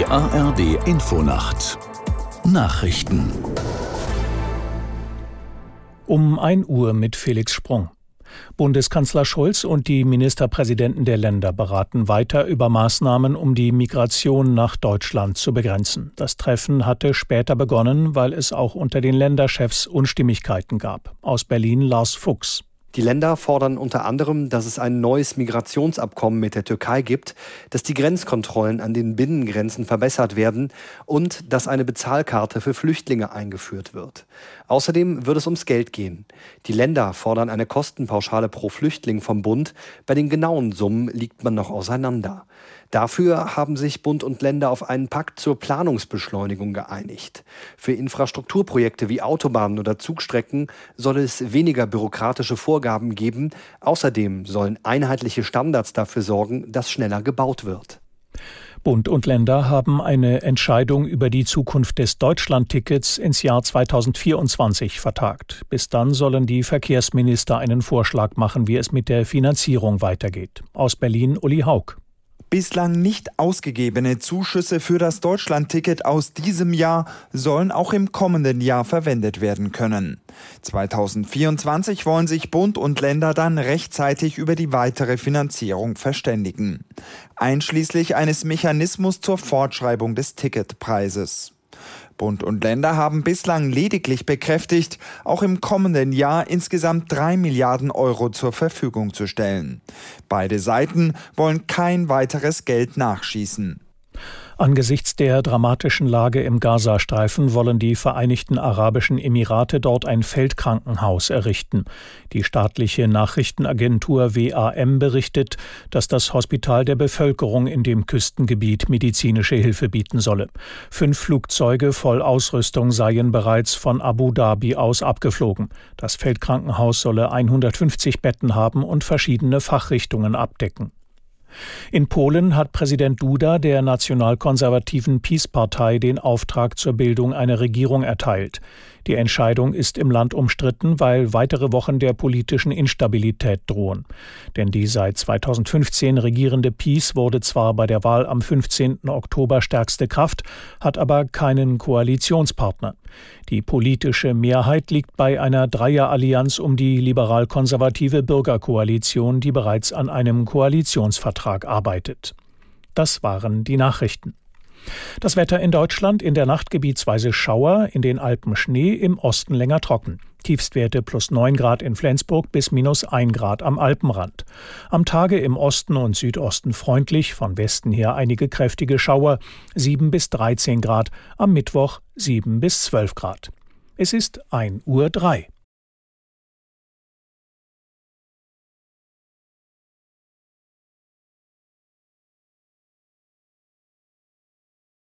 Die ARD Infonacht Nachrichten um 1 Uhr mit Felix Sprung. Bundeskanzler Scholz und die Ministerpräsidenten der Länder beraten weiter über Maßnahmen, um die Migration nach Deutschland zu begrenzen. Das Treffen hatte später begonnen, weil es auch unter den Länderchefs Unstimmigkeiten gab. Aus Berlin Lars Fuchs. Die Länder fordern unter anderem, dass es ein neues Migrationsabkommen mit der Türkei gibt, dass die Grenzkontrollen an den Binnengrenzen verbessert werden und dass eine Bezahlkarte für Flüchtlinge eingeführt wird. Außerdem wird es ums Geld gehen. Die Länder fordern eine Kostenpauschale pro Flüchtling vom Bund. Bei den genauen Summen liegt man noch auseinander. Dafür haben sich Bund und Länder auf einen Pakt zur Planungsbeschleunigung geeinigt. Für Infrastrukturprojekte wie Autobahnen oder Zugstrecken soll es weniger bürokratische Vorgaben geben. Außerdem sollen einheitliche Standards dafür sorgen, dass schneller gebaut wird. Bund und Länder haben eine Entscheidung über die Zukunft des Deutschlandtickets ins Jahr 2024 vertagt. Bis dann sollen die Verkehrsminister einen Vorschlag machen, wie es mit der Finanzierung weitergeht. Aus Berlin Uli Haug. Bislang nicht ausgegebene Zuschüsse für das Deutschlandticket aus diesem Jahr sollen auch im kommenden Jahr verwendet werden können. 2024 wollen sich Bund und Länder dann rechtzeitig über die weitere Finanzierung verständigen, einschließlich eines Mechanismus zur Fortschreibung des Ticketpreises. Bund und Länder haben bislang lediglich bekräftigt, auch im kommenden Jahr insgesamt drei Milliarden Euro zur Verfügung zu stellen. Beide Seiten wollen kein weiteres Geld nachschießen. Angesichts der dramatischen Lage im Gazastreifen wollen die Vereinigten Arabischen Emirate dort ein Feldkrankenhaus errichten. Die staatliche Nachrichtenagentur WAM berichtet, dass das Hospital der Bevölkerung in dem Küstengebiet medizinische Hilfe bieten solle. Fünf Flugzeuge voll Ausrüstung seien bereits von Abu Dhabi aus abgeflogen. Das Feldkrankenhaus solle 150 Betten haben und verschiedene Fachrichtungen abdecken. In Polen hat Präsident Duda der nationalkonservativen PiS-Partei den Auftrag zur Bildung einer Regierung erteilt. Die Entscheidung ist im Land umstritten, weil weitere Wochen der politischen Instabilität drohen. Denn die seit 2015 regierende PiS wurde zwar bei der Wahl am 15. Oktober stärkste Kraft, hat aber keinen Koalitionspartner. Die politische Mehrheit liegt bei einer Dreierallianz um die liberal-konservative Bürgerkoalition, die bereits an einem Koalitionsvertrag arbeitet. Das waren die Nachrichten. Das Wetter in Deutschland in der Nacht gebietsweise Schauer, in den Alpen Schnee, im Osten länger trocken. Tiefstwerte plus 9 Grad in Flensburg bis minus 1 Grad am Alpenrand. Am Tage im Osten und Südosten freundlich, von Westen her einige kräftige Schauer, 7 bis 13 Grad, am Mittwoch 7 bis 12 Grad. Es ist 1 Uhr 3.